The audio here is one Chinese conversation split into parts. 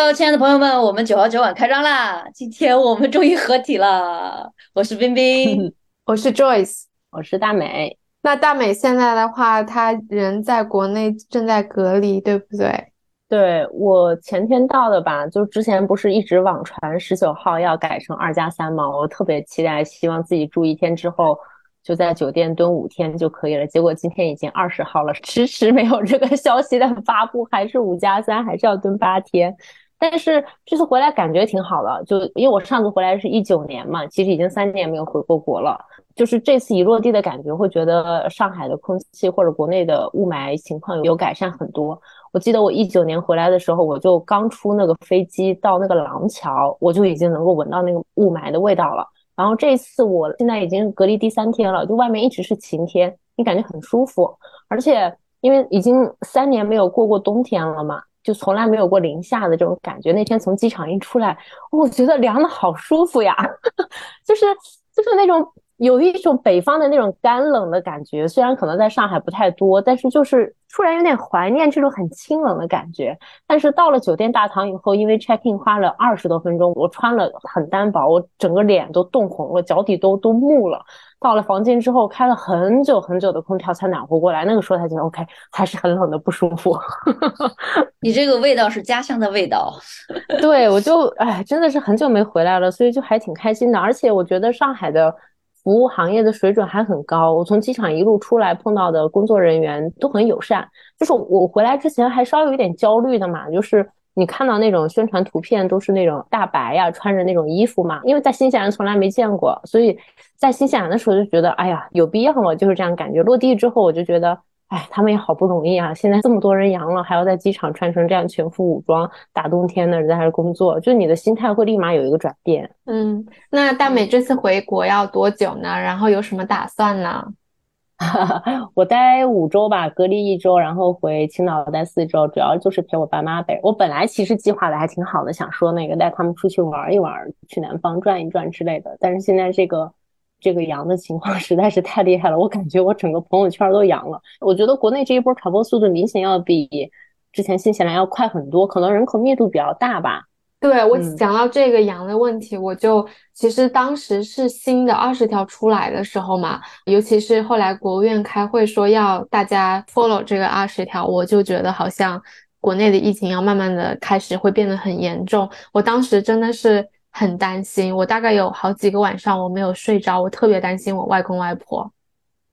Hello，亲爱的朋友们，我们九号酒馆开张啦！今天我们终于合体了。我是冰冰，我是 Joyce，我是大美。那大美现在的话，她人在国内正在隔离，对不对？对我前天到的吧，就之前不是一直网传十九号要改成二加三吗？我特别期待，希望自己住一天之后就在酒店蹲五天就可以了。结果今天已经二十号了，迟迟没有这个消息的发布，还是五加三，还是要蹲八天。但是这次回来感觉挺好的，就因为我上次回来是一九年嘛，其实已经三年没有回过国了。就是这次一落地的感觉，会觉得上海的空气或者国内的雾霾情况有改善很多。我记得我一九年回来的时候，我就刚出那个飞机到那个廊桥，我就已经能够闻到那个雾霾的味道了。然后这次我现在已经隔离第三天了，就外面一直是晴天，你感觉很舒服。而且因为已经三年没有过过冬天了嘛。就从来没有过零下的这种感觉。那天从机场一出来，我觉得凉的好舒服呀，就是就是那种有一种北方的那种干冷的感觉。虽然可能在上海不太多，但是就是突然有点怀念这种很清冷的感觉。但是到了酒店大堂以后，因为 check in 花了二十多分钟，我穿了很单薄，我整个脸都冻红了，脚底都都木了。到了房间之后，开了很久很久的空调才暖和过来。那个时候才觉得 OK，还是很冷的不舒服。你这个味道是家乡的味道。对，我就哎，真的是很久没回来了，所以就还挺开心的。而且我觉得上海的服务行业的水准还很高。我从机场一路出来碰到的工作人员都很友善。就是我回来之前还稍微有点焦虑的嘛，就是。你看到那种宣传图片都是那种大白呀，穿着那种衣服嘛？因为在新西兰从来没见过，所以在新西兰的时候就觉得，哎呀，有必要吗？就是这样感觉。落地之后我就觉得，哎，他们也好不容易啊，现在这么多人阳了，还要在机场穿成这样全副武装，大冬天的在那工作，就你的心态会立马有一个转变。嗯，那大美这次回国要多久呢？然后有什么打算呢？我待五周吧，隔离一周，然后回青岛待四周，主要就是陪我爸妈呗。我本来其实计划的还挺好的，想说那个带他们出去玩一玩，去南方转一转之类的。但是现在这个这个阳的情况 实在是太厉害了，我感觉我整个朋友圈都阳了。我觉得国内这一波传播速度明显要比之前新西兰要快很多，可能人口密度比较大吧。对我讲到这个阳的问题，我就其实当时是新的二十条出来的时候嘛，尤其是后来国务院开会说要大家 follow 这个二十条，我就觉得好像国内的疫情要慢慢的开始会变得很严重。我当时真的是很担心，我大概有好几个晚上我没有睡着，我特别担心我外公外婆，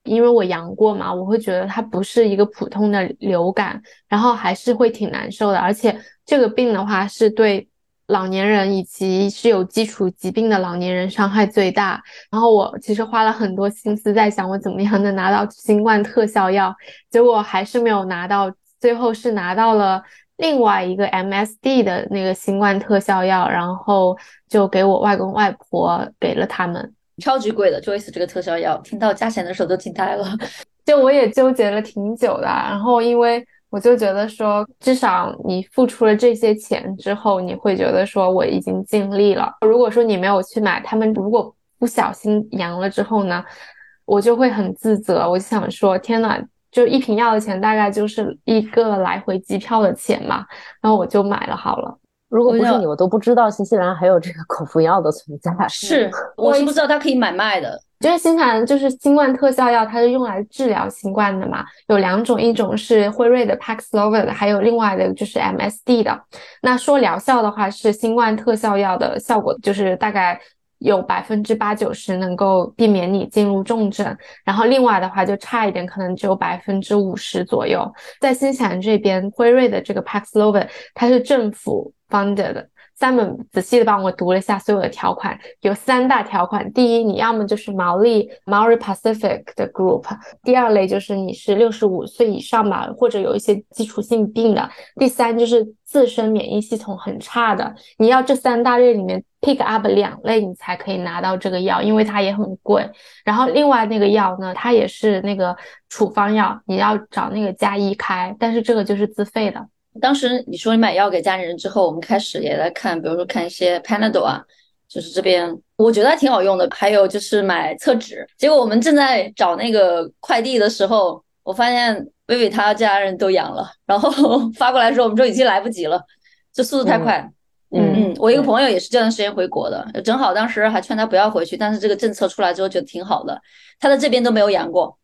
因为我阳过嘛，我会觉得它不是一个普通的流感，然后还是会挺难受的，而且这个病的话是对。老年人以及是有基础疾病的老年人伤害最大。然后我其实花了很多心思在想，我怎么样能拿到新冠特效药，结果还是没有拿到。最后是拿到了另外一个 MSD 的那个新冠特效药，然后就给我外公外婆给了他们。超级贵的，Joyce 这个特效药，听到价钱的时候都惊呆了。就我也纠结了挺久的，然后因为。我就觉得说，至少你付出了这些钱之后，你会觉得说我已经尽力了。如果说你没有去买，他们如果不小心阳了之后呢，我就会很自责。我就想说，天呐，就一瓶药的钱大概就是一个来回机票的钱嘛，然后我就买了好了。如果不是你，我都不知道新西兰还有这个口服药的存在。是我是不知道它可以买卖的。就是新西兰就是新冠特效药，它是用来治疗新冠的嘛，有两种，一种是辉瑞的 Paxlovid，还有另外的就是 MSD 的。那说疗效的话，是新冠特效药的效果，就是大概有百分之八九十能够避免你进入重症，然后另外的话就差一点，可能只有百分之五十左右。在新西兰这边，辉瑞的这个 Paxlovid，它是政府 funded 的。三本仔细的帮我读了一下所有的条款，有三大条款。第一，你要么就是毛利 Maori Pacific 的 group；第二类就是你是六十五岁以上吧，或者有一些基础性病的；第三就是自身免疫系统很差的。你要这三大类里面 pick up 两类，你才可以拿到这个药，因为它也很贵。然后另外那个药呢，它也是那个处方药，你要找那个加医开，但是这个就是自费的。当时你说你买药给家里人之后，我们开始也在看，比如说看一些 Panadol 啊，就是这边我觉得还挺好用的。还有就是买厕纸，结果我们正在找那个快递的时候，我发现薇薇她家人都阳了，然后 发过来的时候，我们说已经来不及了，这速度太快。嗯嗯嗯，我一个朋友也是这段时间回国的，正好当时还劝他不要回去，但是这个政策出来之后觉得挺好的，他在这边都没有阳过，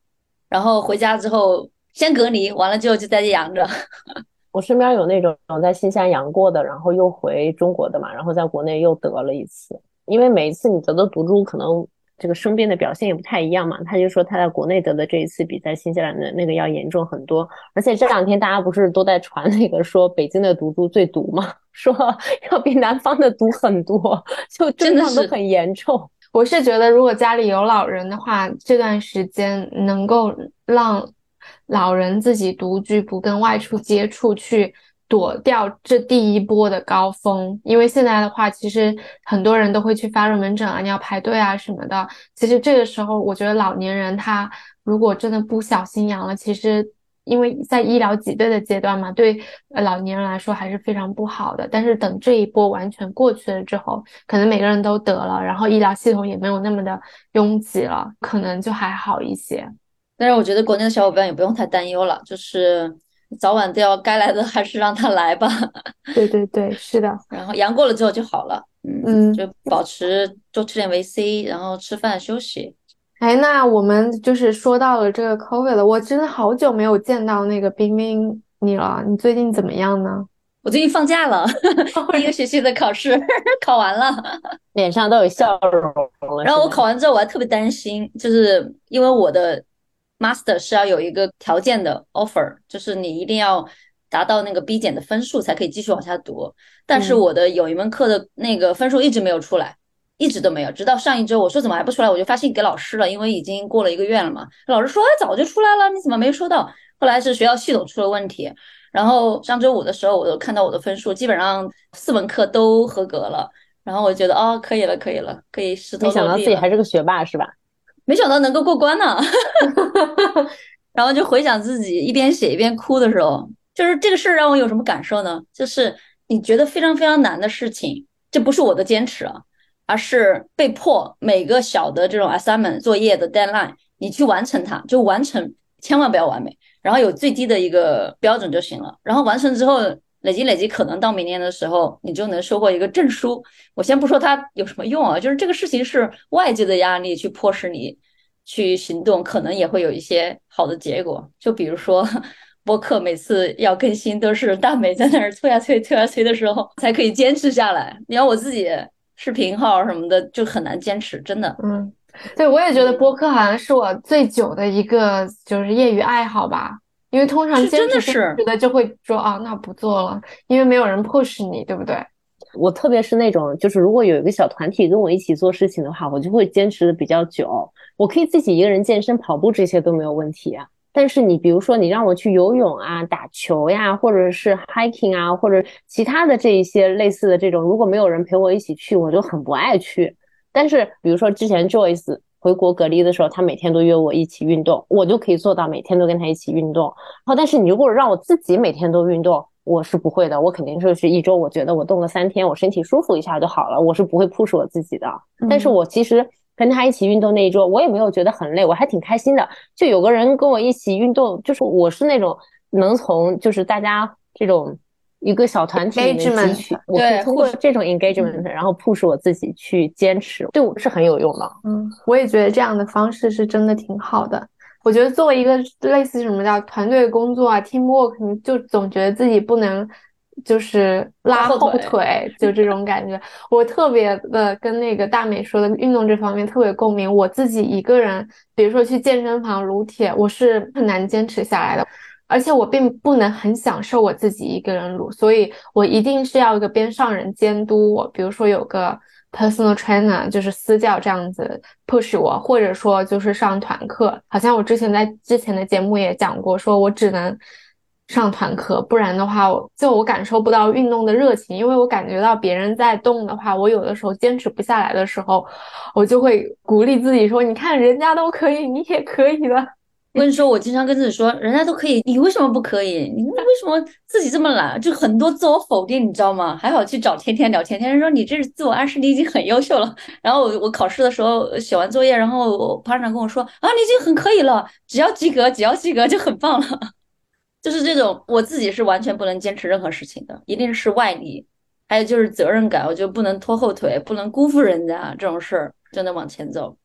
然后回家之后先隔离，完了之后就在这阳着。我身边有那种在新西兰阳过的，然后又回中国的嘛，然后在国内又得了一次。因为每一次你得的毒株可能这个生病的表现也不太一样嘛，他就说他在国内得的这一次比在新西兰的那个要严重很多。而且这两天大家不是都在传那个说北京的毒株最毒吗？说要比南方的毒很多，就症状都很严重。我是觉得如果家里有老人的话，这段时间能够让。老人自己独居，不跟外出接触，去躲掉这第一波的高峰。因为现在的话，其实很多人都会去发热门诊啊，你要排队啊什么的。其实这个时候，我觉得老年人他如果真的不小心阳了，其实因为在医疗挤兑的阶段嘛，对老年人来说还是非常不好的。但是等这一波完全过去了之后，可能每个人都得了，然后医疗系统也没有那么的拥挤了，可能就还好一些。但是我觉得国内的小伙伴也不用太担忧了，就是早晚都要该来的还是让他来吧。对对对，是的。然后阳过了之后就好了，嗯，就保持多吃点维 C，然后吃饭休息。哎，那我们就是说到了这个 COVID 了，我真的好久没有见到那个冰冰你了，你最近怎么样呢？我最近放假了，一个学期的考试 考完了，脸上都有笑容了。然后我考完之后我还特别担心，就是因为我的。Master 是要有一个条件的 offer，就是你一定要达到那个 B 减的分数才可以继续往下读。但是我的有一门课的那个分数一直没有出来，一直都没有，直到上一周我说怎么还不出来，我就发信给老师了，因为已经过了一个月了嘛。老师说哎早就出来了，你怎么没收到？后来是学校系统出了问题。然后上周五的时候，我都看到我的分数，基本上四门课都合格了。然后我觉得哦可以了，可以了，可以石头没想到自己还是个学霸是吧？没想到能够过关呢，然后就回想自己一边写一边哭的时候，就是这个事儿让我有什么感受呢？就是你觉得非常非常难的事情，这不是我的坚持啊，而是被迫每个小的这种 assignment 作业的 deadline，你去完成它，就完成，千万不要完美，然后有最低的一个标准就行了。然后完成之后累积累积，可能到明年的时候你就能收获一个证书。我先不说它有什么用啊，就是这个事情是外界的压力去迫使你。去行动，可能也会有一些好的结果。就比如说，播客每次要更新，都是大美在那儿催啊催、催啊催的时候，才可以坚持下来。你要我自己视频号什么的，就很难坚持，真的。嗯，对，我也觉得播客好像是我最久的一个就是业余爱好吧。因为通常坚持是的就会说啊，那不做了，因为没有人 push 你，对不对？我特别是那种，就是如果有一个小团体跟我一起做事情的话，我就会坚持的比较久。我可以自己一个人健身、跑步这些都没有问题，但是你比如说你让我去游泳啊、打球呀，或者是 hiking 啊，或者其他的这一些类似的这种，如果没有人陪我一起去，我就很不爱去。但是比如说之前 Joyce 回国隔离的时候，他每天都约我一起运动，我就可以做到每天都跟他一起运动。然后，但是你如果让我自己每天都运动，我是不会的，我肯定就是一周，我觉得我动了三天，我身体舒服一下就好了，我是不会 push 我自己的。但是我其实。跟他一起运动那一周，我也没有觉得很累，我还挺开心的。就有个人跟我一起运动，就是我是那种能从就是大家这种一个小团体里面汲取，我可以通过这种 engagement，然后 push 我自己去坚持，对我是很有用的。嗯，我也觉得这样的方式是真的挺好的。我觉得作为一个类似什么叫团队工作啊，teamwork，你就总觉得自己不能。就是拉后腿，就这种感觉。我特别的跟那个大美说的运动这方面特别共鸣。我自己一个人，比如说去健身房撸铁，我是很难坚持下来的。而且我并不能很享受我自己一个人撸，所以我一定是要一个边上人监督我。比如说有个 personal trainer，就是私教这样子 push 我，或者说就是上团课。好像我之前在之前的节目也讲过，说我只能。上团课，不然的话我，就我感受不到运动的热情，因为我感觉到别人在动的话，我有的时候坚持不下来的时候，我就会鼓励自己说：“你看人家都可以，你也可以的。”我跟你说，我经常跟自己说：“人家都可以，你为什么不可以？你为什么自己这么懒？”就很多自我否定，你知道吗？还好去找天天聊天，天天说你这是自我暗示，你已经很优秀了。然后我我考试的时候写完作业，然后我班长跟我说：“啊，你已经很可以了，只要及格，只要及格就很棒了。”就是这种，我自己是完全不能坚持任何事情的，一定是外力还有就是责任感，我觉得不能拖后腿，不能辜负人家这种事儿，就能往前走。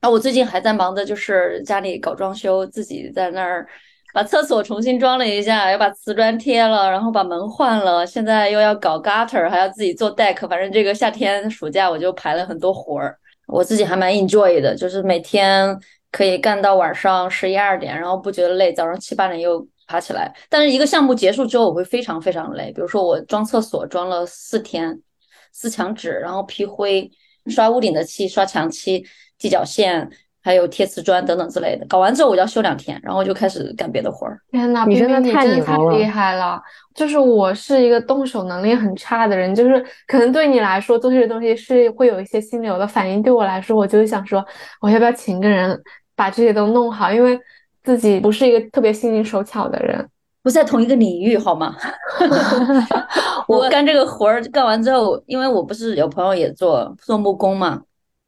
啊，我最近还在忙的就是家里搞装修，自己在那儿把厕所重新装了一下，要把瓷砖贴了，然后把门换了，现在又要搞 gutter，还要自己做 deck，反正这个夏天暑假我就排了很多活儿，我自己还蛮 enjoy 的，就是每天可以干到晚上十一二点，然后不觉得累，早上七八点又爬起来。但是一个项目结束之后，我会非常非常累，比如说我装厕所装了四天，撕墙纸，然后批灰，刷屋顶的漆，刷墙漆。系脚线，还有贴瓷砖等等之类的，搞完之后我就要休两天，然后就开始干别的活儿。天呐，你真的太太厉害了！就是我是一个动手能力很差的人，就是可能对你来说做这些东西是会有一些心流的反应，对我来说，我就是想说，我要不要请个人把这些都弄好？因为自己不是一个特别心灵手巧的人，不在同一个领域，好吗？我干这个活儿干完之后，因为我不是有朋友也做做木工嘛。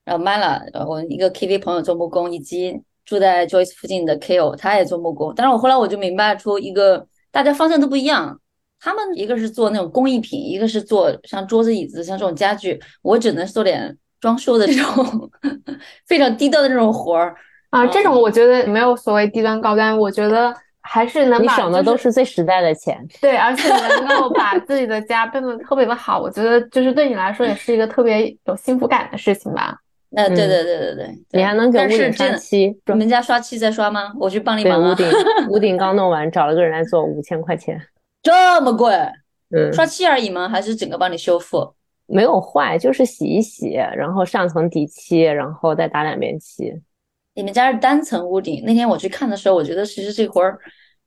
然后 Mala，我一个 KV 朋友做木工，以及住在 Joyce 附近的 Ko，他也做木工。但是我后来我就明白出一个，大家方向都不一样。他们一个是做那种工艺品，一个是做像桌子、椅子，像这种家具。我只能做点装修的这种 非常低端的这种活儿啊。这种我觉得没有所谓低端高端，我觉得还是能。你省的都是最实在的钱。对，而且能够把自己的家变得特别的好，我觉得就是对你来说也是一个特别有幸福感的事情吧。那对对对对对，你还能给屋顶刷漆？你们家刷漆在刷吗？我去帮你忙啊。屋顶 屋顶刚弄完，找了个人来做，五千块钱，这么贵？嗯，刷漆而已吗？还是整个帮你修复？没有坏，就是洗一洗，然后上层底漆，然后再打两遍漆。你们家是单层屋顶？那天我去看的时候，我觉得其实这活儿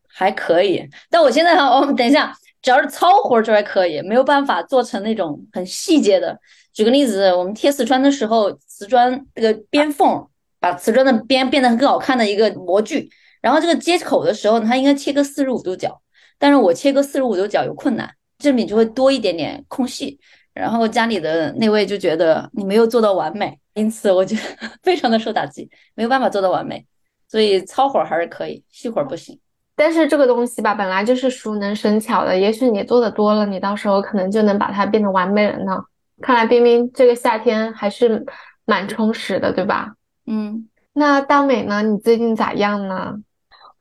还可以。但我现在哈，我们等一下，只要是糙活儿就还可以，没有办法做成那种很细节的。举个例子，我们贴瓷砖的时候，瓷砖这个边缝，把瓷砖的边变得更好看的一个模具。然后这个接口的时候，它应该切个四十五度角，但是我切个四十五度角有困难，这里就会多一点点空隙。然后家里的那位就觉得你没有做到完美，因此我就 非常的受打击，没有办法做到完美。所以糙活还是可以，细活不行。但是这个东西吧，本来就是熟能生巧的，也许你做的多了，你到时候可能就能把它变得完美了呢。看来冰冰这个夏天还是蛮充实的，对吧？嗯，那大美呢？你最近咋样呢？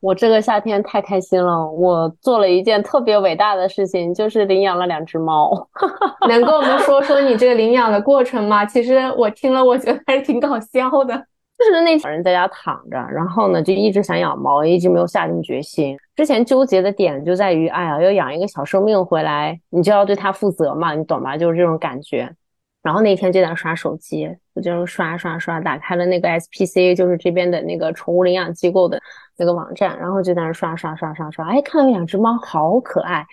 我这个夏天太开心了，我做了一件特别伟大的事情，就是领养了两只猫。能跟我们说 说你这个领养的过程吗？其实我听了，我觉得还是挺搞笑的。就是那天人在家躺着，然后呢就一直想养猫，一直没有下定决心。之前纠结的点就在于，哎呀，要养一个小生命回来，你就要对它负责嘛，你懂吗？就是这种感觉。然后那天就在刷手机，我就刷刷刷，打开了那个 SPC，就是这边的那个宠物领养机构的那个网站，然后就在那刷刷刷刷刷，哎，看到有两只猫好可爱，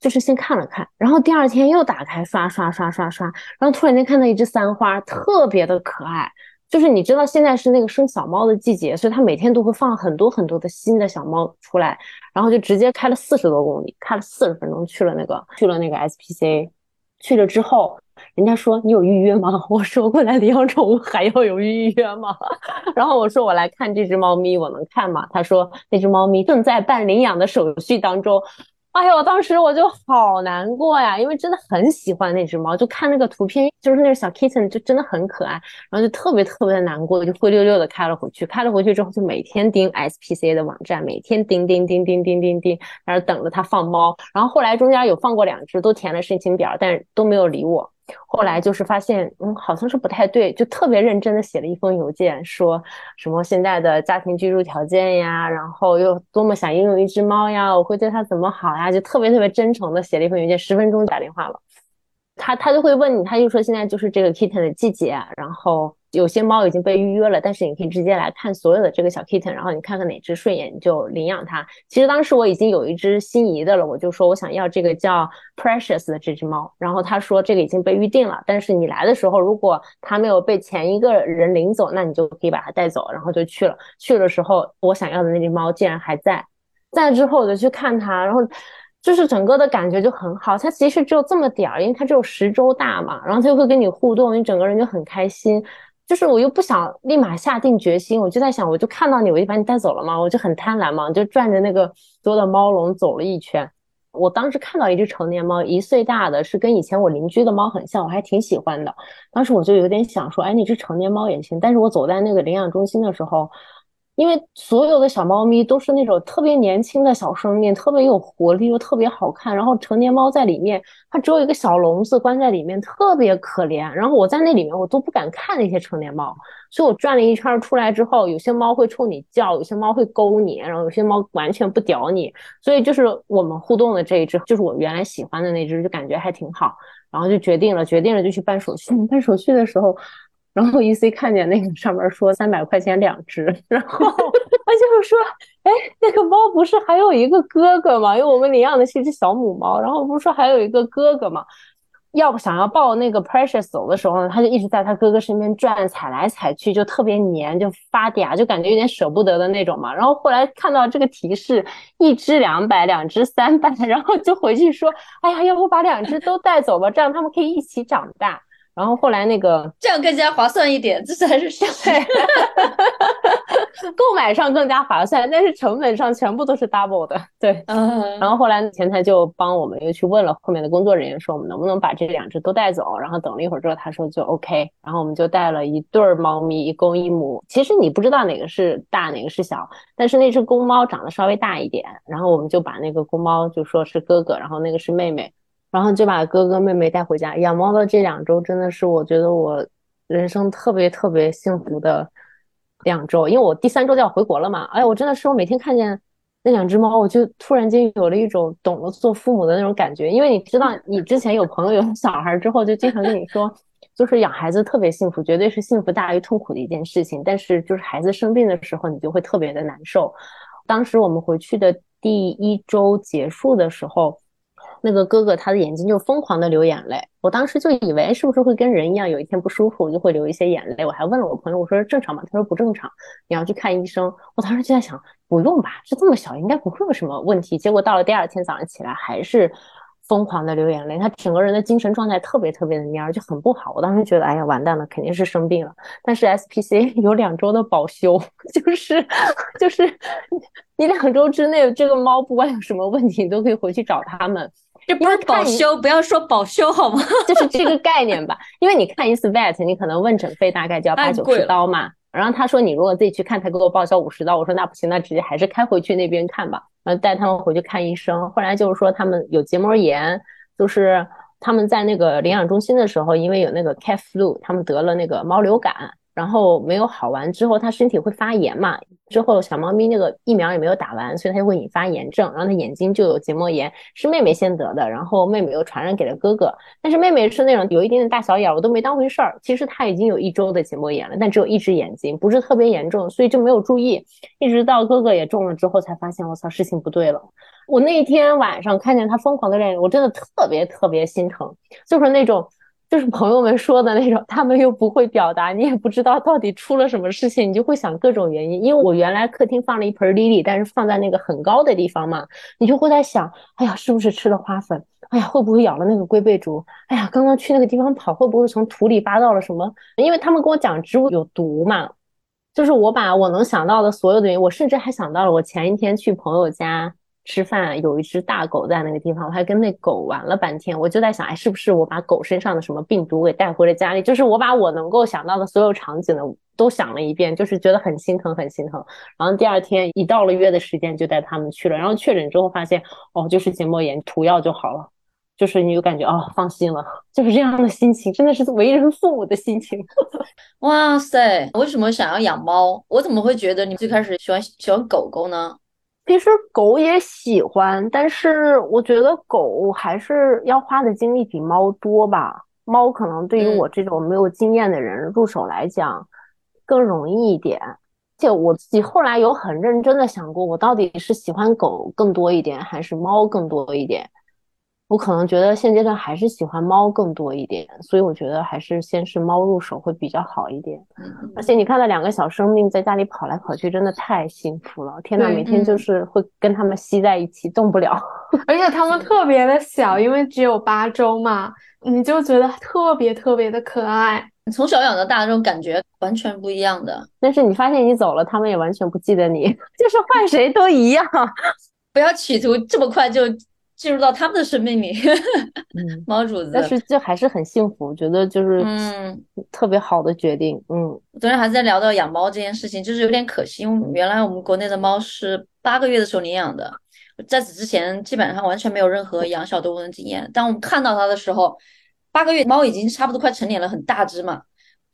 就是先看了看，然后第二天又打开刷刷刷刷刷，然后突然间看到一只三花，特别的可爱。就是你知道现在是那个生小猫的季节，所以它每天都会放很多很多的新的小猫出来，然后就直接开了四十多公里，开了四十分钟去了那个去了那个 SPC，去了之后，人家说你有预约吗？我说过来领养宠物还要有预约吗？然后我说我来看这只猫咪，我能看吗？他说那只猫咪正在办领养的手续当中。哎呦，当时我就好难过呀，因为真的很喜欢那只猫，就看那个图片，就是那个小 kitten，就真的很可爱，然后就特别特别的难过，就灰溜溜的开了回去。开了回去之后，就每天盯 SPCA 的网站，每天盯盯盯盯盯盯盯，然后等着它放猫。然后后来中间有放过两只，都填了申请表，但是都没有理我。后来就是发现，嗯，好像是不太对，就特别认真的写了一封邮件，说什么现在的家庭居住条件呀，然后又多么想拥有一只猫呀，我会对它怎么好呀，就特别特别真诚的写了一封邮件，十分钟打电话了。他他就会问你，他就说现在就是这个 kitten 的季节，然后有些猫已经被预约了，但是你可以直接来看所有的这个小 kitten，然后你看看哪只顺眼你就领养它。其实当时我已经有一只心仪的了，我就说我想要这个叫 Precious 的这只猫，然后他说这个已经被预定了，但是你来的时候如果它没有被前一个人领走，那你就可以把它带走，然后就去了。去的时候我想要的那只猫竟然还在，在之后我就去看它，然后。就是整个的感觉就很好，它其实只有这么点儿，因为它只有十周大嘛，然后它就会跟你互动，你整个人就很开心。就是我又不想立马下定决心，我就在想，我就看到你，我就把你带走了嘛，我就很贪婪嘛，就转着那个多的猫笼走了一圈。我当时看到一只成年猫，一岁大的，是跟以前我邻居的猫很像，我还挺喜欢的。当时我就有点想说，哎，那只成年猫也行。但是我走在那个领养中心的时候。因为所有的小猫咪都是那种特别年轻的小生命，特别有活力又特别好看。然后成年猫在里面，它只有一个小笼子关在里面，特别可怜。然后我在那里面，我都不敢看那些成年猫。所以我转了一圈出来之后，有些猫会冲你叫，有些猫会勾你，然后有些猫完全不屌你。所以就是我们互动的这一只，就是我原来喜欢的那只，就感觉还挺好。然后就决定了，决定了就去办手续。办手续的时候。然后 E C 看见那个上面说三百块钱两只，然后 他就是说，哎，那个猫不是还有一个哥哥吗？因为我们领养的是一只小母猫，然后不是说还有一个哥哥吗？要不想要抱那个 Precious 走的时候呢，他就一直在他哥哥身边转，踩来踩去，就特别黏，就发嗲，就感觉有点舍不得的那种嘛。然后后来看到这个提示，一只两百，两只三百，然后就回去说，哎呀，要不把两只都带走吧，这样他们可以一起长大。然后后来那个这样更加划算一点，这才是对，购买上更加划算，但是成本上全部都是 double 的。对，嗯。然后后来前台就帮我们又去问了后面的工作人员，说我们能不能把这两只都带走。然后等了一会儿之后，他说就 OK。然后我们就带了一对儿猫咪，一公一母。其实你不知道哪个是大，哪个是小，但是那只公猫长得稍微大一点。然后我们就把那个公猫就说是哥哥，然后那个是妹妹。然后就把哥哥妹妹带回家。养猫的这两周真的是我觉得我人生特别特别幸福的两周，因为我第三周就要回国了嘛。哎，我真的是我每天看见那两只猫，我就突然间有了一种懂了做父母的那种感觉。因为你知道，你之前有朋友有小孩之后，就经常跟你说，就是养孩子特别幸福，绝对是幸福大于痛苦的一件事情。但是就是孩子生病的时候，你就会特别的难受。当时我们回去的第一周结束的时候。那个哥哥他的眼睛就疯狂的流眼泪，我当时就以为是不是会跟人一样，有一天不舒服就会流一些眼泪。我还问了我朋友，我说正常吗？他说不正常，你要去看医生。我当时就在想，不用吧，这这么小应该不会有什么问题。结果到了第二天早上起来还是疯狂的流眼泪，他整个人的精神状态特别特别的蔫，就很不好。我当时觉得，哎呀，完蛋了，肯定是生病了。但是 SPC 有两周的保修，就是就是你两周之内这个猫不管有什么问题，你都可以回去找他们。这不是保修，不要说保修好吗？就是这个概念吧。因为你看一次 vet，你可能问诊费大概就要八九十刀嘛。然后他说你如果自己去看，他给我报销五十刀。我说那不行，那直接还是开回去那边看吧。然后带他们回去看医生。后来就是说他们有结膜炎，就是他们在那个领养中心的时候，因为有那个 cat flu，他们得了那个猫流感。然后没有好完之后，它身体会发炎嘛？之后小猫咪那个疫苗也没有打完，所以它就会引发炎症，然后它眼睛就有结膜炎。是妹妹先得的，然后妹妹又传染给了哥哥。但是妹妹是那种有一点点大小眼，我都没当回事儿。其实她已经有一周的结膜炎了，但只有一只眼睛，不是特别严重，所以就没有注意。一直到哥哥也中了之后，才发现我操，事情不对了。我那天晚上看见他疯狂的练，我真的特别特别心疼，就是那种。就是朋友们说的那种，他们又不会表达，你也不知道到底出了什么事情，你就会想各种原因。因为我原来客厅放了一盆 lily，但是放在那个很高的地方嘛，你就会在想，哎呀，是不是吃了花粉？哎呀，会不会咬了那个龟背竹？哎呀，刚刚去那个地方跑，会不会从土里扒到了什么？因为他们跟我讲植物有毒嘛，就是我把我能想到的所有的原因，我甚至还想到了我前一天去朋友家。吃饭有一只大狗在那个地方，我还跟那狗玩了半天。我就在想，哎，是不是我把狗身上的什么病毒给带回了家里？就是我把我能够想到的所有场景呢都想了一遍，就是觉得很心疼，很心疼。然后第二天一到了约的时间，就带他们去了。然后确诊之后发现，哦，就是结膜炎，涂药就好了。就是你就感觉哦，放心了，就是这样的心情，真的是为人父母的心情。哇塞，为什么想要养猫？我怎么会觉得你最开始喜欢喜欢狗狗呢？其实狗也喜欢，但是我觉得狗还是要花的精力比猫多吧。猫可能对于我这种没有经验的人入手来讲更容易一点。且我自己后来有很认真的想过，我到底是喜欢狗更多一点，还是猫更多一点？我可能觉得现阶段还是喜欢猫更多一点，所以我觉得还是先是猫入手会比较好一点。而且你看到两个小生命在家里跑来跑去，真的太幸福了！天呐，每天就是会跟它们吸在一起，动不了。而且它们特别的小，因为只有八周嘛，你就觉得特别特别的可爱。从小养到大，这种感觉完全不一样的。但是你发现你走了，他们也完全不记得你，就是换谁都一样。不要企图这么快就。进入到他们的生命里，嗯，猫主子。但是就还是很幸福，觉得就是嗯，特别好的决定。嗯，昨天还在聊到养猫这件事情，就是有点可惜，因为原来我们国内的猫是八个月的时候领养的，在此之前基本上完全没有任何养小动物的经验。当我们看到它的时候，八个月猫已经差不多快成年了，很大只嘛，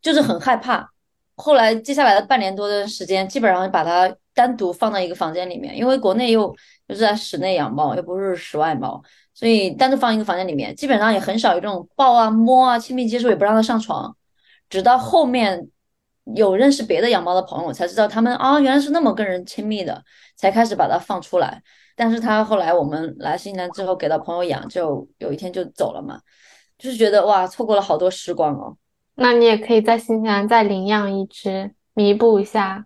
就是很害怕。后来接下来的半年多的时间，基本上把它单独放在一个房间里面，因为国内又就是在室内养猫，又不是室外猫，所以单独放一个房间里面，基本上也很少有这种抱啊、摸啊、亲密接触，也不让它上床。直到后面有认识别的养猫的朋友，才知道他们啊原来是那么跟人亲密的，才开始把它放出来。但是它后来我们来新西兰之后给到朋友养，就有一天就走了嘛，就是觉得哇错过了好多时光哦。那你也可以在新西兰再领养一只，弥补一下。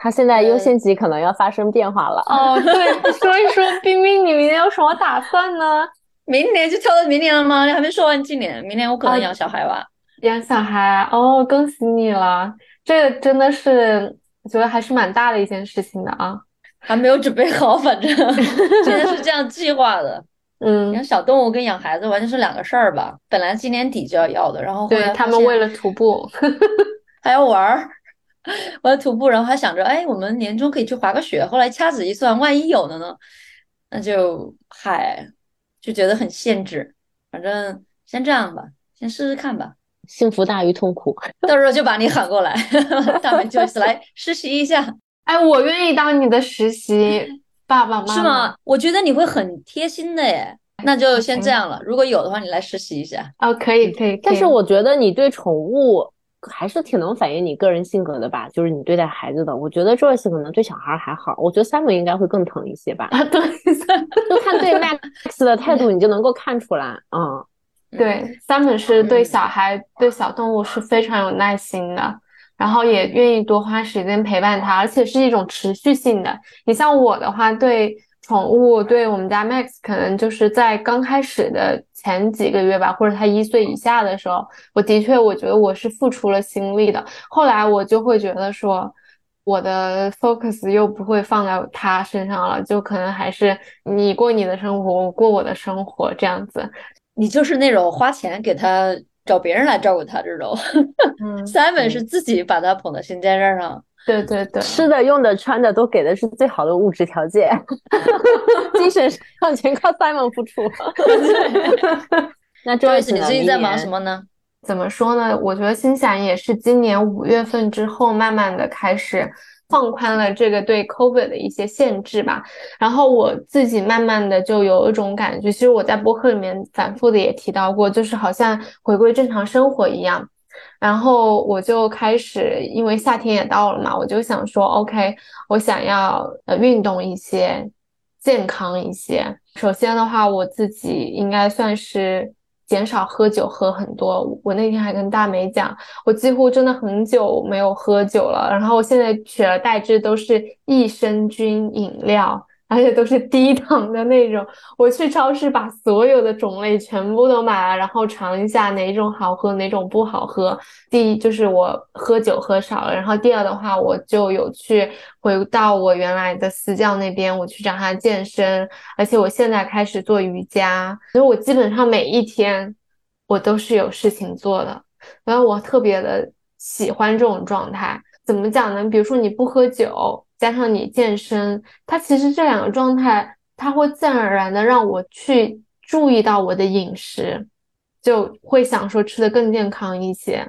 它现在优先级可能要发生变化了。哦，对，说一说冰冰，你明年有什么打算呢？明年就跳到明年了吗？你还没说完今年，明年我可能啊养小孩吧。养小孩哦，恭喜你了！这个真的是，我觉得还是蛮大的一件事情的啊。还没有准备好，反正 真的是这样计划的。嗯，养小动物跟养孩子完全是两个事儿吧？本来今年底就要要的，然后后对来他们为了徒步，还要玩儿，我要徒步，然后还想着，哎，我们年终可以去滑个雪。后来掐指一算，万一有的呢？那就嗨，就觉得很限制。反正先这样吧，先试试看吧。幸福大于痛苦。到时候就把你喊过来，大美 Joyce 来实习一下，哎，我愿意当你的实习爸爸妈妈。是吗？？我觉得你会很贴心的耶。那就先这样了，如果有的话，你来实习一下。哦，可以，可以，但是我觉得你对宠物还是挺能反映你个人性格的吧，就是你对待孩子的。我觉得 Joyce 可能对小孩还好，我觉得 Simon 应该会更疼一些吧。啊，对，就看对 Max 的态度，你就能够看出来。嗯，对，Simon 是对小孩、对小动物是非常有耐心的，然后也愿意多花时间陪伴它，而且是一种持续性的。你像我的话，对宠物，对我们家 Max，可能就是在刚开始的前几个月吧，或者他一岁以下的时候，我的确我觉得我是付出了心力的。后来我就会觉得说。我的 focus 又不会放在他身上了，就可能还是你过你的生活，我过我的生活这样子。你就是那种花钱给他找别人来照顾他这种。嗯，Simon 是自己把他捧到心尖尖上。对对对，吃的、用的、穿的都给的是最好的物质条件，精神上全靠 Simon 付出。那 呢你最近在忙什么呢？怎么说呢？我觉得心想也是今年五月份之后，慢慢的开始放宽了这个对 COVID 的一些限制吧。然后我自己慢慢的就有一种感觉，其实我在播客里面反复的也提到过，就是好像回归正常生活一样。然后我就开始，因为夏天也到了嘛，我就想说，OK，我想要呃运动一些，健康一些。首先的话，我自己应该算是减少喝酒，喝很多。我那天还跟大美讲，我几乎真的很久没有喝酒了。然后我现在取而代之都是益生菌饮料。而且都是低糖的那种。我去超市把所有的种类全部都买了，然后尝一下哪种好喝，哪种不好喝。第一就是我喝酒喝少了，然后第二的话，我就有去回到我原来的私教那边，我去找他健身，而且我现在开始做瑜伽，所以我基本上每一天我都是有事情做的，然后我特别的喜欢这种状态。怎么讲呢？比如说你不喝酒。加上你健身，它其实这两个状态，它会自然而然的让我去注意到我的饮食，就会想说吃的更健康一些。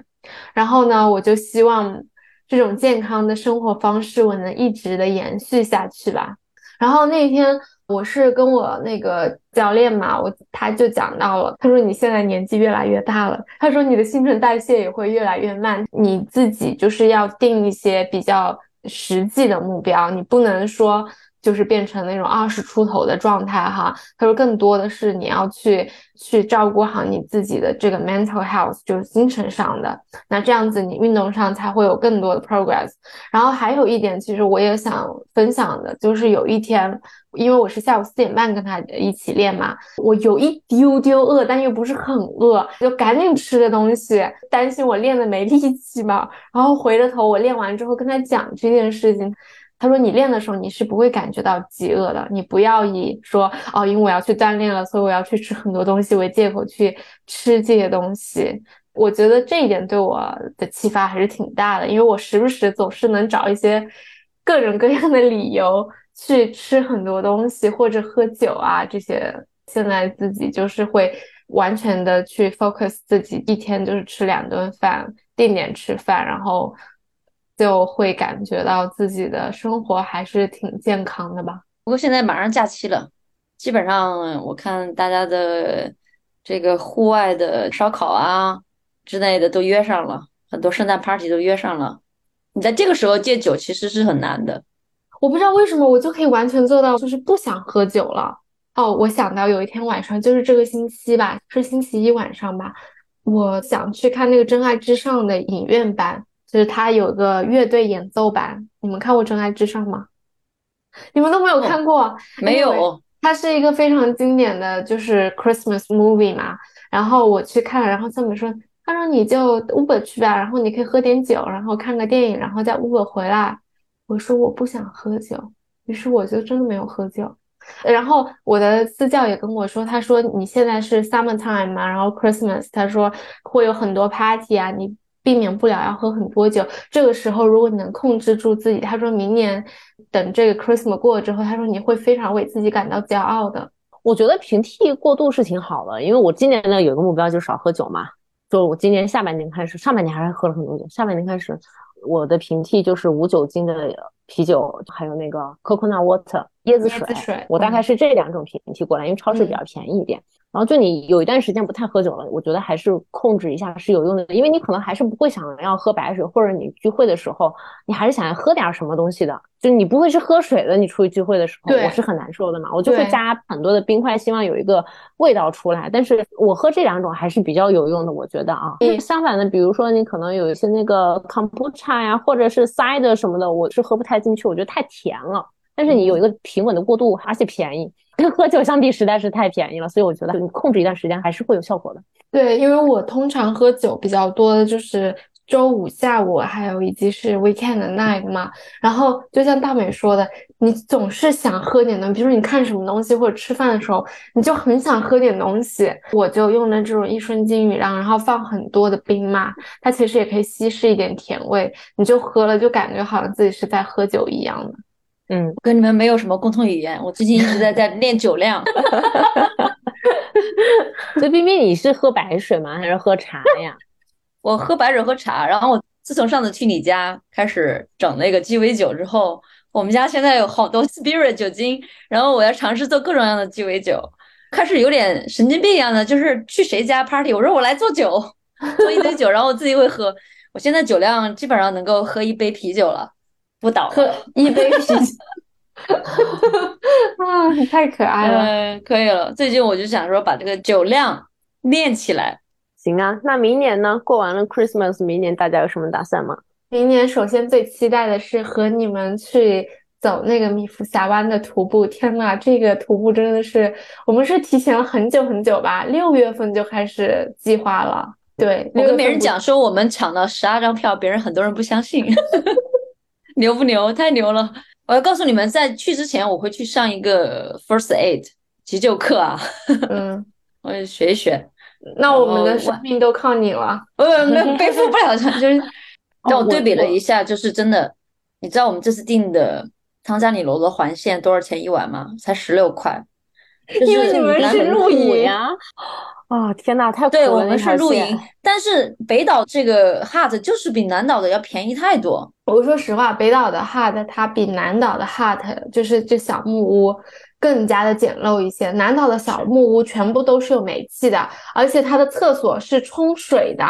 然后呢，我就希望这种健康的生活方式我能一直的延续下去吧。然后那天我是跟我那个教练嘛，我他就讲到了，他说你现在年纪越来越大了，他说你的新陈代谢也会越来越慢，你自己就是要定一些比较。实际的目标，你不能说就是变成那种二十出头的状态哈。他说更多的是你要去去照顾好你自己的这个 mental health，就是精神上的。那这样子你运动上才会有更多的 progress。然后还有一点，其实我也想分享的，就是有一天，因为我是下午四点半跟他一起练嘛，我有一丢丢饿，但又不是很饿，就赶紧吃的东西，担心我练的没力气嘛。然后回了头，我练完之后跟他讲这件事情，他说你练的时候你是不会感觉到饥饿的，你不要以说哦，因为我要去锻炼了，所以我要去吃很多东西为借口去吃这些东西。我觉得这一点对我的启发还是挺大的，因为我时不时总是能找一些各种各样的理由去吃很多东西或者喝酒啊这些。现在自己就是会完全的去 focus 自己一天就是吃两顿饭，定点吃饭，然后就会感觉到自己的生活还是挺健康的吧。不过现在马上假期了，基本上我看大家的这个户外的烧烤啊。之类的都约上了，很多圣诞 party 都约上了。你在这个时候戒酒其实是很难的。我不知道为什么我就可以完全做到，就是不想喝酒了。哦，我想到有一天晚上，就是这个星期吧，是星期一晚上吧，我想去看那个《真爱至上》的影院版，就是他有个乐队演奏版。你们看过《真爱至上》吗？你们都没有看过？没有。它是一个非常经典的就是 Christmas movie 嘛。然后我去看，然后上面说。他说：“你就 Uber 去吧，然后你可以喝点酒，然后看个电影，然后再 Uber 回来。”我说：“我不想喝酒。”于是我就真的没有喝酒。然后我的私教也跟我说：“他说你现在是 Summertime 嘛，然后 Christmas，他说会有很多 party 啊，你避免不了要喝很多酒。这个时候如果你能控制住自己，他说明年等这个 Christmas 过了之后，他说你会非常为自己感到骄傲的。我觉得平替过度是挺好的，因为我今年呢有个目标就是少喝酒嘛。”就我今年下半年开始，上半年还是喝了很多酒。下半年开始，我的平替就是无酒精的啤酒，还有那个 coconut water 椰子水。我大概是这两种平替过来，因为超市比较便宜一点。然后就你有一段时间不太喝酒了，我觉得还是控制一下是有用的，因为你可能还是不会想要喝白水，或者你聚会的时候，你还是想要喝点什么东西的，就你不会是喝水的。你出去聚会的时候，我是很难受的嘛，我就会加很多的冰块，希望有一个味道出来。但是我喝这两种还是比较有用的，我觉得啊。相反的，比如说你可能有一些那个 kombucha 呀，或者是 cider 什么的，我是喝不太进去，我觉得太甜了。但是你有一个平稳的过渡，而且便宜。跟喝酒相比实在是太便宜了，所以我觉得你控制一段时间还是会有效果的。对，因为我通常喝酒比较多的就是周五下午，还有以及是 weekend night 嘛。然后就像大美说的，你总是想喝点东西，比如说你看什么东西或者吃饭的时候，你就很想喝点东西。我就用的这种益生金羽让，然后放很多的冰嘛，它其实也可以稀释一点甜味，你就喝了就感觉好像自己是在喝酒一样的。嗯，跟你们没有什么共同语言。我最近一直在在练酒量。所以冰冰，你是喝白水吗？还是喝茶呀？我喝白水喝茶。然后我自从上次去你家开始整那个鸡尾酒之后，我们家现在有好多 spirit 酒精。然后我要尝试做各种各样的鸡尾酒，开始有点神经病一样的，就是去谁家 party，我说我来做酒，做一堆酒，然后我自己会喝。我现在酒量基本上能够喝一杯啤酒了。不倒，喝一杯啤酒，啊，你太可爱了，可以了。最近我就想说把这个酒量练起来。行啊，那明年呢？过完了 Christmas，明年大家有什么打算吗？明年首先最期待的是和你们去走那个米福峡湾的徒步。天呐，这个徒步真的是，我们是提前了很久很久吧，六月份就开始计划了。对，我跟别人讲说我们抢到十二张票，别人很多人不相信。牛不牛？太牛了！我要告诉你们，在去之前，我会去上一个 first aid 急救课啊。嗯，我也学一学。那我们的生命都靠你了。呃，没背负不了，就是 但我对比了一下，就是真的。你知道我们这次订的汤加里罗的环线多少钱一晚吗？才十六块。因为你们是露营呀。啊天呐，太对我们是露营，但是北岛这个 hut 就是比南岛的要便宜太多。我说实话，北岛的 hut 它比南岛的 hut 就是这小木屋更加的简陋一些。南岛的小木屋全部都是有煤气的，而且它的厕所是冲水的。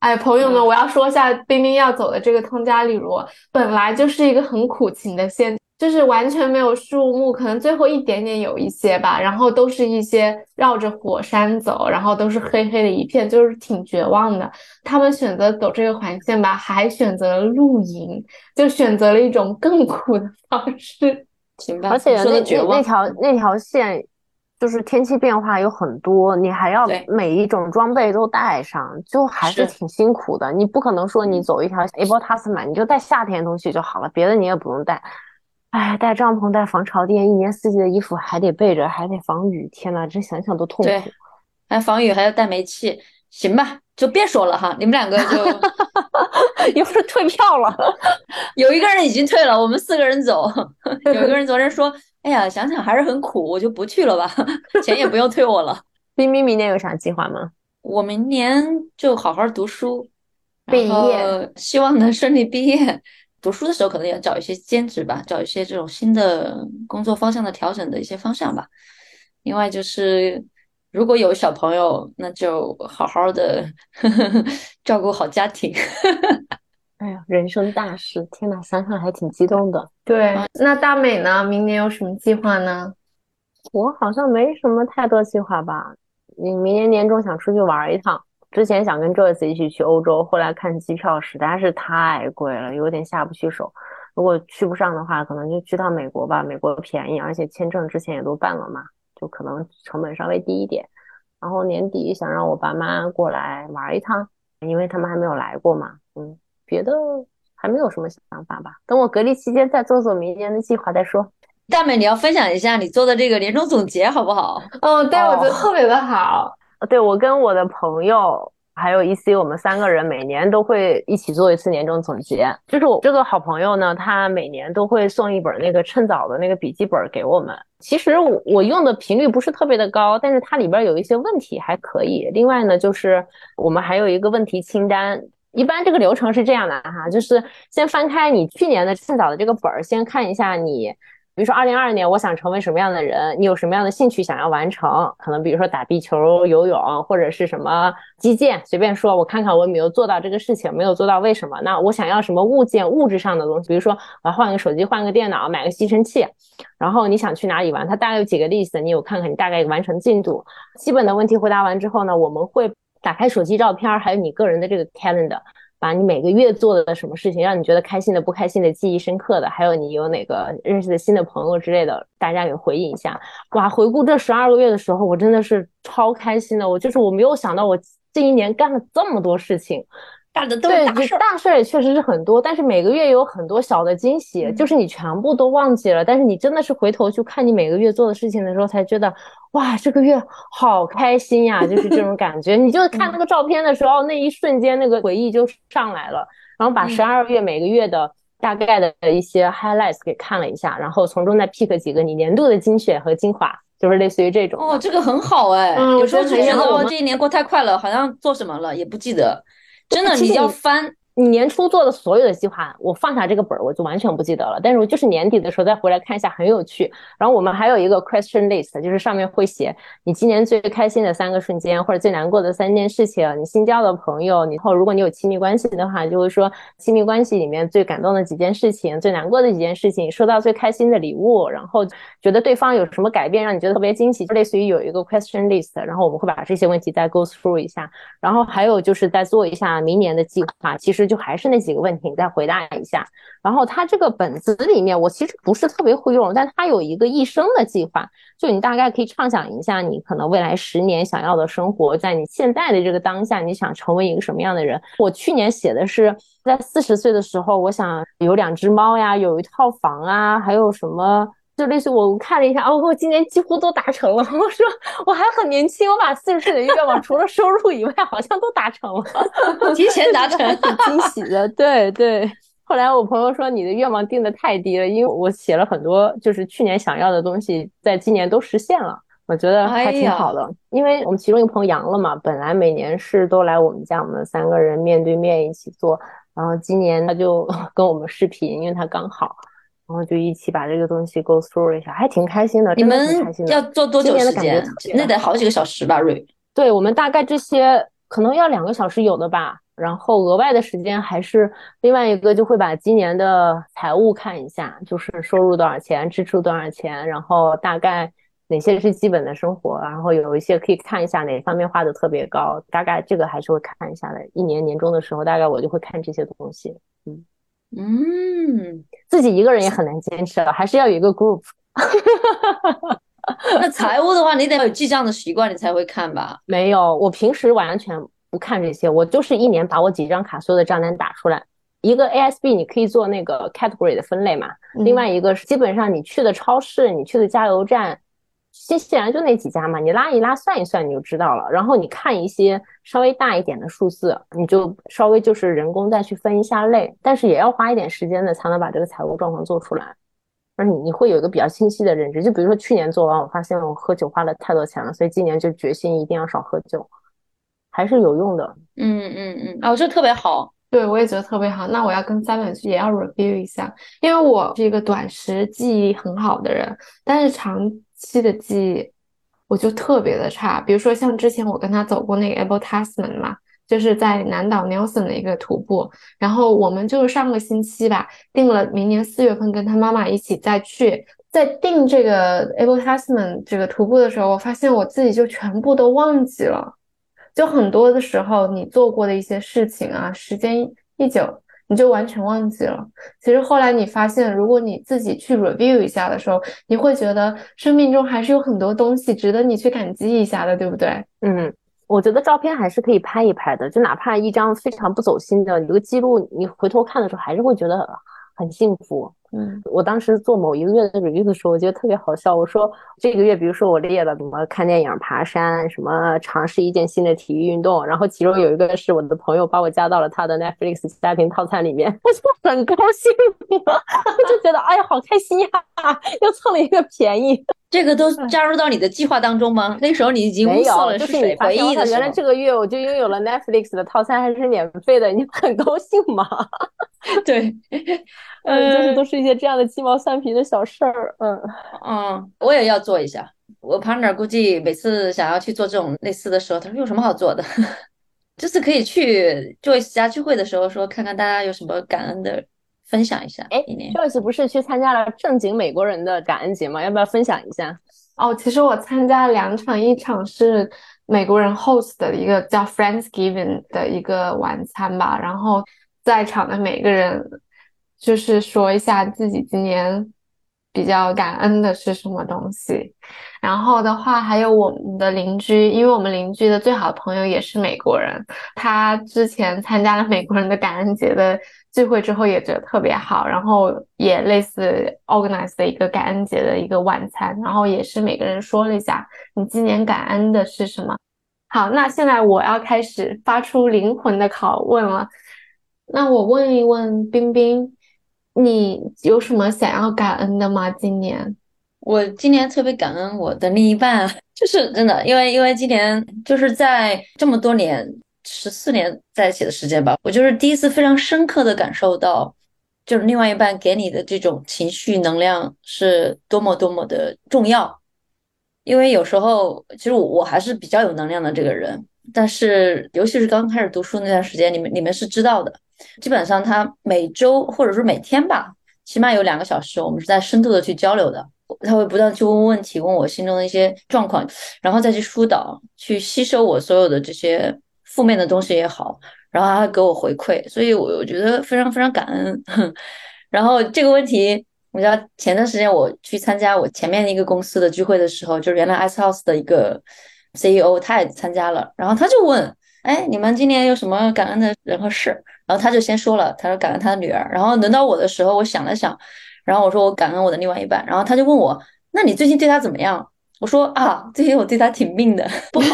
哎，朋友们，我要说一下，冰冰要走的这个汤加里罗本来就是一个很苦情的县。就是完全没有树木，可能最后一点点有一些吧，然后都是一些绕着火山走，然后都是黑黑的一片，就是挺绝望的。他们选择走这个环线吧，还选择了露营，就选择了一种更苦的方式。而且那那条那条线，就是天气变化有很多，你还要每一种装备都带上，就还是挺辛苦的。你不可能说你走一条 Able Tasman，你就带夏天的东西就好了，别的你也不用带。哎，带帐篷、带防潮垫，一年四季的衣服还得备着，还得防雨。天呐，这想想都痛苦。对，还防雨，还要带煤气。行吧，就别说了哈，你们两个就一会儿退票了。有一个人已经退了，我们四个人走。有一个人昨天说：“哎呀，想想还是很苦，我就不去了吧，钱也不用退我了。”冰冰明年有啥计划吗？我明年就好好读书，毕业，希望能顺利毕业。读书的时候可能要找一些兼职吧，找一些这种新的工作方向的调整的一些方向吧。另外就是如果有小朋友，那就好好的 照顾好家庭。哎呀，人生大事，天呐，想想还挺激动的。对，那大美呢？明年有什么计划呢？我好像没什么太多计划吧。你明年年终想出去玩一趟。之前想跟 Joyce 一起去欧洲，后来看机票实在是太贵了，有点下不去手。如果去不上的话，可能就去趟美国吧，美国便宜，而且签证之前也都办了嘛，就可能成本稍微低一点。然后年底想让我爸妈过来玩一趟，因为他们还没有来过嘛。嗯，别的还没有什么想法吧，等我隔离期间再做做明年的计划再说。大美，你要分享一下你做的这个年终总结好不好？嗯，对，我觉得特别的好。对，我跟我的朋友还有 EC，我们三个人每年都会一起做一次年终总结。就是我这个好朋友呢，他每年都会送一本那个趁早的那个笔记本给我们。其实我我用的频率不是特别的高，但是它里边有一些问题还可以。另外呢，就是我们还有一个问题清单。一般这个流程是这样的哈，就是先翻开你去年的趁早的这个本儿，先看一下你。比如说，二零二二年我想成为什么样的人？你有什么样的兴趣想要完成？可能比如说打壁球、游泳，或者是什么击剑，随便说，我看看我有没有做到这个事情，没有做到为什么？那我想要什么物件、物质上的东西？比如说我要换个手机、换个电脑、买个吸尘器。然后你想去哪里玩？它大概有几个 list，你有看看你大概完成进度。基本的问题回答完之后呢，我们会打开手机照片，还有你个人的这个 calendar。把你每个月做的什么事情，让你觉得开心的、不开心的、记忆深刻的，还有你有哪个认识的新的朋友之类的，大家给回忆一下。哇，回顾这十二个月的时候，我真的是超开心的。我就是我没有想到，我这一年干了这么多事情。干的都是大事，大事也确实是很多，但是每个月有很多小的惊喜，就是你全部都忘记了，但是你真的是回头去看你每个月做的事情的时候，才觉得哇，这个月好开心呀，就是这种感觉。你就看那个照片的时候，那一瞬间那个回忆就上来了，然后把十二个月每个月的大概的一些 highlights 给看了一下，然后从中再 pick 几个你年度的精选和精华，就是类似于这种。哦，这个很好哎，有时候就觉得哦，这一年过太快了，好像做什么了也不记得。真的，你要翻。你年初做的所有的计划，我放下这个本儿，我就完全不记得了。但是我就是年底的时候再回来看一下，很有趣。然后我们还有一个 question list，就是上面会写你今年最开心的三个瞬间，或者最难过的三件事情。你新交的朋友，以后如果你有亲密关系的话，就会说亲密关系里面最感动的几件事情，最难过的几件事情，收到最开心的礼物，然后觉得对方有什么改变让你觉得特别惊喜，就类似于有一个 question list。然后我们会把这些问题再 go through 一下。然后还有就是再做一下明年的计划，其实就还是那几个。问题你再回答一下，然后它这个本子里面我其实不是特别会用，但它有一个一生的计划，就你大概可以畅想一下，你可能未来十年想要的生活，在你现在的这个当下，你想成为一个什么样的人？我去年写的是在四十岁的时候，我想有两只猫呀，有一套房啊，还有什么？就类似我看了一下，哦，我今年几乎都达成了。我说我还很年轻，我把四十岁的愿望除了收入以外，好像都达成了，提前达成，挺惊喜的。对对。后来我朋友说你的愿望定的太低了，因为我写了很多，就是去年想要的东西，在今年都实现了，我觉得还挺好的。因为我们其中一个朋友阳了嘛，本来每年是都来我们家，我们三个人面对面一起做，然后今年他就跟我们视频，因为他刚好。然后就一起把这个东西 go through 了一下，还挺开心的。你们要做多久时间？那得好几个小时吧，瑞。对我们大概这些可能要两个小时有的吧。然后额外的时间还是另外一个，就会把今年的财务看一下，就是收入多少钱，支出多少钱，然后大概哪些是基本的生活，然后有一些可以看一下哪方面花的特别高，大概这个还是会看一下的。一年年终的时候，大概我就会看这些东西。嗯。嗯，自己一个人也很难坚持了，还是要有一个 group。那财务的话，你得有记账的习惯，你才会看吧？没有，我平时完全不看这些，我就是一年把我几张卡所有的账单打出来，一个 ASB 你可以做那个 category 的分类嘛，另外一个是基本上你去的超市，你去的加油站。新西兰就那几家嘛，你拉一拉算一算你就知道了。然后你看一些稍微大一点的数字，你就稍微就是人工再去分一下类，但是也要花一点时间的才能把这个财务状况做出来。而你你会有一个比较清晰的认知。就比如说去年做完，我发现我喝酒花了太多钱了，所以今年就决心一定要少喝酒，还是有用的。嗯嗯嗯，哦，这特别好，对我也觉得特别好。那我要跟 Simon 也要 review 一下，因为我是一个短时记忆很好的人，但是长。期的记忆我就特别的差，比如说像之前我跟他走过那个 a b l e Tasman 嘛，就是在南岛 Nelson 的一个徒步，然后我们就是上个星期吧，定了明年四月份跟他妈妈一起再去，在定这个 a b l e Tasman 这个徒步的时候，我发现我自己就全部都忘记了，就很多的时候你做过的一些事情啊，时间一久。你就完全忘记了。其实后来你发现，如果你自己去 review 一下的时候，你会觉得生命中还是有很多东西值得你去感激一下的，对不对？嗯，我觉得照片还是可以拍一拍的，就哪怕一张非常不走心的这个记录，你回头看的时候还是会觉得很幸福。嗯，我当时做某一个月的 review 的时候，我觉得特别好笑。我说这个月，比如说我列了什么看电影、爬山，什么尝试一件新的体育运动，然后其中有一个是我的朋友把我加到了他的 Netflix 家庭套餐里面，我就很高兴，我就觉得哎呀好开心呀，又蹭了一个便宜。这个都加入到你的计划当中吗？那时候你已经没有了，是谁回忆的原来这个月我就拥有了 Netflix 的套餐，还是免费的，你很高兴吗？对。嗯，就是都是一些这样的鸡毛蒜皮的小事儿。嗯嗯，我也要做一下。我 partner 估计每次想要去做这种类似的时候，他说有什么好做的？这 次可以去 Joyce 家聚会的时候说，看看大家有什么感恩的分享一下。哎，Joyce 不是去参加了正经美国人的感恩节吗？要不要分享一下？哦，其实我参加了两场，一场是美国人 host 的一个叫 Friendsgiving 的一个晚餐吧，然后在场的每个人。就是说一下自己今年比较感恩的是什么东西，然后的话还有我们的邻居，因为我们邻居的最好的朋友也是美国人，他之前参加了美国人的感恩节的聚会之后也觉得特别好，然后也类似 organize 的一个感恩节的一个晚餐，然后也是每个人说了一下你今年感恩的是什么。好，那现在我要开始发出灵魂的拷问了，那我问一问冰冰。你有什么想要感恩的吗？今年我今年特别感恩我的另一半，就是真的，因为因为今年就是在这么多年十四年在一起的时间吧，我就是第一次非常深刻的感受到，就是另外一半给你的这种情绪能量是多么多么的重要。因为有时候其实我我还是比较有能量的这个人，但是尤其是刚开始读书那段时间，你们你们是知道的。基本上他每周或者是每天吧，起码有两个小时，我们是在深度的去交流的。他会不断去问问题，问我心中的一些状况，然后再去疏导，去吸收我所有的这些负面的东西也好，然后他会给我回馈，所以我我觉得非常非常感恩。然后这个问题，我知道前段时间我去参加我前面一个公司的聚会的时候，就是原来 Ice House 的一个 CEO 他也参加了，然后他就问。哎，你们今年有什么感恩的人和事？然后他就先说了，他说感恩他的女儿。然后轮到我的时候，我想了想，然后我说我感恩我的另外一半。然后他就问我，那你最近对他怎么样？我说啊，最近我对他挺命的，不好。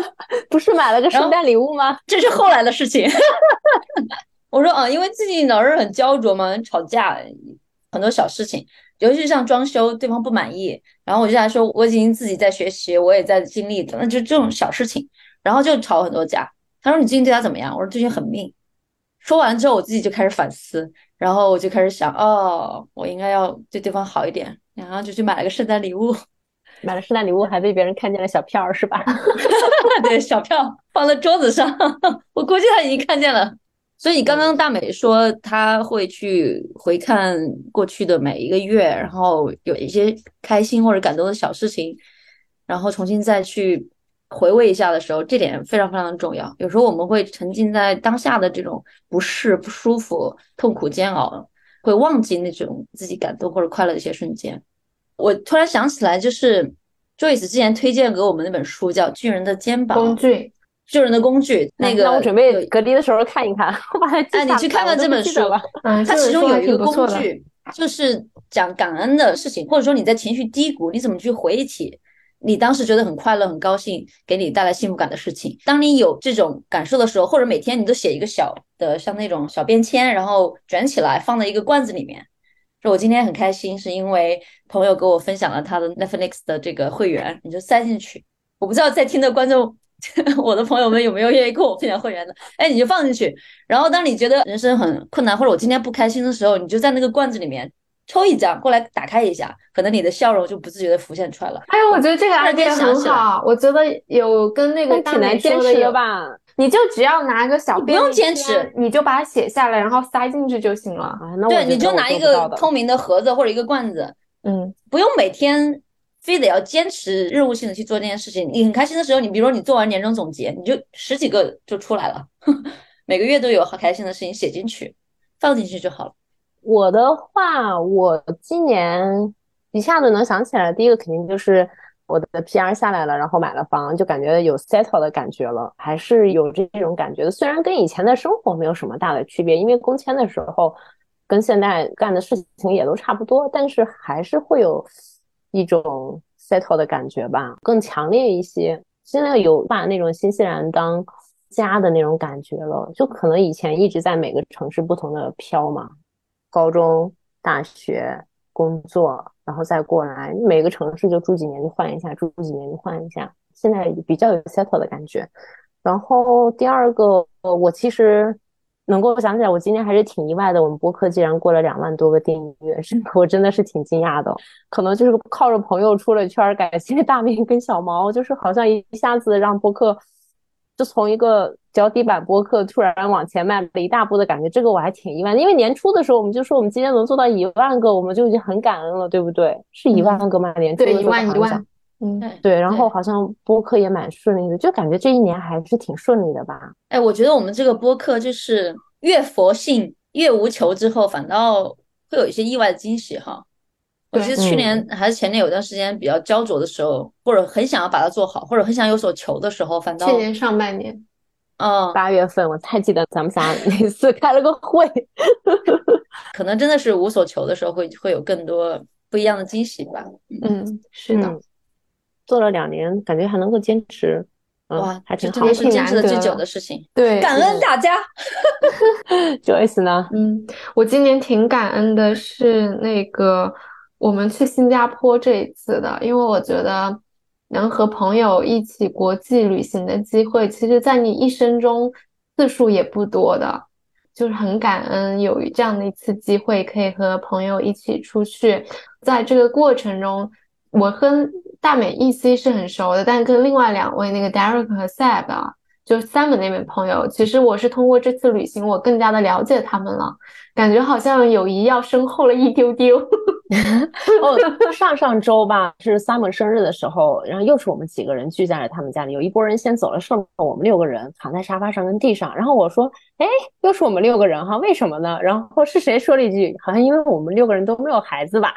不是买了个圣诞礼物吗？这是后来的事情。我说啊，因为最近老是很焦灼嘛，吵架，很多小事情，尤其是像装修，对方不满意，然后我就在说，我已经自己在学习，我也在经历，那就这种小事情。然后就吵很多架。他说：“你最近对他怎么样？”我说：“最近很命。”说完之后，我自己就开始反思，然后我就开始想：“哦，我应该要对对方好一点。”然后就去买了个圣诞礼物，买了圣诞礼物还被别人看见了小票是吧？对，小票放在桌子上，我估计他已经看见了。所以你刚刚大美说他会去回看过去的每一个月，然后有一些开心或者感动的小事情，然后重新再去。回味一下的时候，这点非常非常的重要。有时候我们会沉浸在当下的这种不适、不舒服、痛苦、煎熬，会忘记那种自己感动或者快乐的一些瞬间。我突然想起来，就是 Joyce 之前推荐给我们那本书，叫《巨人的肩膀》。工具。救人的工具。那个，那我准备隔离的时候看一看，我把它记哎，你去看看这本书，嗯，它其中有一个工。具，就是讲感恩的事情，或者说你在情绪低谷，你怎么去回忆起你当时觉得很快乐、很高兴，给你带来幸福感的事情。当你有这种感受的时候，或者每天你都写一个小的，像那种小便签，然后卷起来放在一个罐子里面。说我今天很开心，是因为朋友给我分享了他的 Netflix 的这个会员，你就塞进去。我不知道在听的观众，我的朋友们有没有愿意跟我分享会员的？哎，你就放进去。然后当你觉得人生很困难，或者我今天不开心的时候，你就在那个罐子里面抽一张过来打开一下，可能你的笑容就不自觉的浮现出来了。哎呦，我觉得这个 idea 很好，我觉得有跟那个挺难坚持的吧。你就只要拿个小，不用坚持，你就把它写下来，然后塞进去就行了。对，你就拿一个透明的盒子或者一个罐子，嗯，不用每天非得要坚持任务性的去做这件事情。你很开心的时候，你比如说你做完年终总结，你就十几个就出来了，每个月都有好开心的事情写进去，放进去就好了。我的话，我今年一下子能想起来，第一个肯定就是。我的 PR 下来了，然后买了房，就感觉有 settle 的感觉了，还是有这种感觉的。虽然跟以前的生活没有什么大的区别，因为工签的时候跟现在干的事情也都差不多，但是还是会有一种 settle 的感觉吧，更强烈一些。现在有把那种新西兰当家的那种感觉了，就可能以前一直在每个城市不同的飘嘛，高中、大学。工作，然后再过来，每个城市就住几年就换一下，住几年就换一下。现在比较有 settle 的感觉。然后第二个，我其实能够想起来，我今天还是挺意外的。我们播客竟然过了两万多个订阅，是我真的是挺惊讶的。可能就是靠着朋友出了圈，感谢大明跟小毛，就是好像一下子让播客。就从一个脚底板播客突然往前迈了一大步的感觉，这个我还挺意外的。因为年初的时候我们就说我们今天能做到一万个，我们就已经很感恩了，对不对？是一万个吗？年初对一万一万，嗯，对。然后好像播客也蛮顺利的，就感觉这一年还是挺顺利的吧。哎，我觉得我们这个播客就是越佛性越无求之后，反倒会有一些意外的惊喜哈。我其实去年还是前年有段时间比较焦灼的时候，或者很想要把它做好，或者很想有所求的时候，反倒去年上半年，嗯，八月份我太记得咱们仨那次开了个会，可能真的是无所求的时候，会会有更多不一样的惊喜吧。嗯，是的，做了两年，感觉还能够坚持，哇，还挺好，这是坚持的最久的事情。对，感恩大家。Joyce 呢？嗯，我今年挺感恩的，是那个。我们去新加坡这一次的，因为我觉得能和朋友一起国际旅行的机会，其实在你一生中次数也不多的，就是很感恩有这样的一次机会，可以和朋友一起出去。在这个过程中，我跟大美 EC 是很熟的，但跟另外两位那个 Derek 和 Seb 啊。就 Simon 那位朋友，其实我是通过这次旅行，我更加的了解他们了，感觉好像友谊要深厚了一丢丢。哦，上上周吧，是 Simon 生日的时候，然后又是我们几个人聚在了他们家里，有一波人先走了，剩我们六个人躺在沙发上跟地上。然后我说：“哎，又是我们六个人哈，为什么呢？”然后是谁说了一句：“好像因为我们六个人都没有孩子吧？”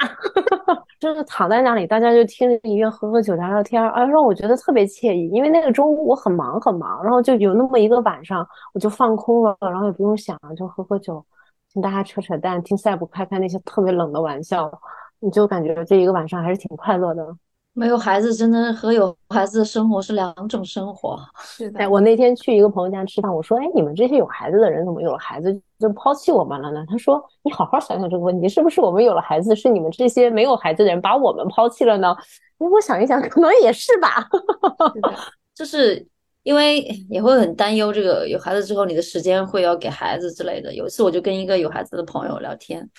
就是躺在那里，大家就听着音乐，喝喝酒，聊聊天，啊，让我觉得特别惬意。因为那个中午我很忙很忙，然后就有那么一个晚上，我就放空了，然后也不用想，就喝喝酒，听大家扯扯淡，听赛博开开那些特别冷的玩笑，你就感觉这一个晚上还是挺快乐的。没有孩子，真的和有孩子的生活是两种生活。是的，我那天去一个朋友家吃饭，我说：“哎，你们这些有孩子的人怎么有了孩子就抛弃我们了呢？”他说：“你好好想想这个问题，是不是我们有了孩子，是你们这些没有孩子的人把我们抛弃了呢？”哎，我想一想，可能也是吧。就是因为也会很担忧这个有孩子之后你的时间会要给孩子之类的。有一次我就跟一个有孩子的朋友聊天，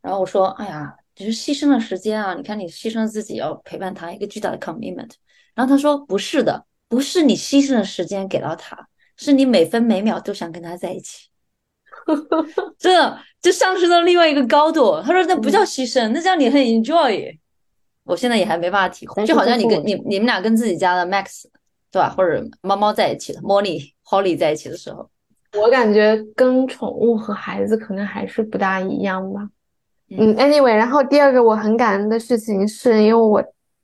然后我说：“哎呀。”只是牺牲了时间啊！你看，你牺牲了自己要陪伴他，一个巨大的 commitment。然后他说：“不是的，不是你牺牲了时间给到他，是你每分每秒都想跟他在一起。”真的就上升到另外一个高度。他说：“那不叫牺牲，那叫你很 enjoy。”我现在也还没办法体会，就好像你跟你你们俩跟自己家的 Max 对吧，或者猫猫在一起的 Molly Holly 在一起的时候，我感觉跟宠物和孩子可能还是不大一样吧。嗯，anyway，然后第二个我很感恩的事情是因为我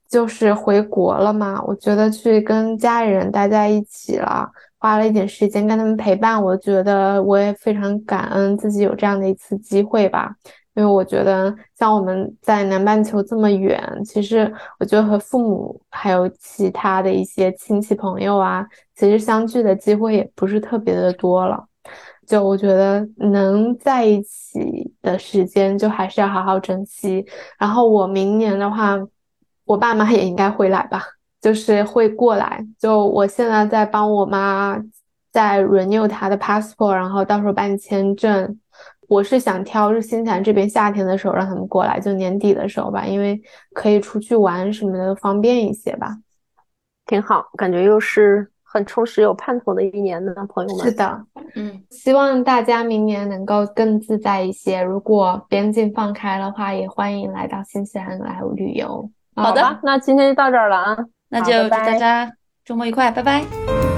就是回国了嘛，我觉得去跟家里人待在一起了，花了一点时间跟他们陪伴，我觉得我也非常感恩自己有这样的一次机会吧。因为我觉得像我们在南半球这么远，其实我觉得和父母还有其他的一些亲戚朋友啊，其实相聚的机会也不是特别的多了。就我觉得能在一起的时间，就还是要好好珍惜。然后我明年的话，我爸妈也应该会来吧，就是会过来。就我现在在帮我妈在 renew 她的 passport，然后到时候办签证。我是想挑日新西兰这边夏天的时候让他们过来，就年底的时候吧，因为可以出去玩什么的方便一些吧。挺好，感觉又是很充实有盼头的一年呢，朋友们。是的，嗯，希望大家明年能够更自在一些。如果边境放开的话，也欢迎来到新西兰来旅游。好的，那今天就到这儿了啊，那就祝大家周末愉快，拜拜。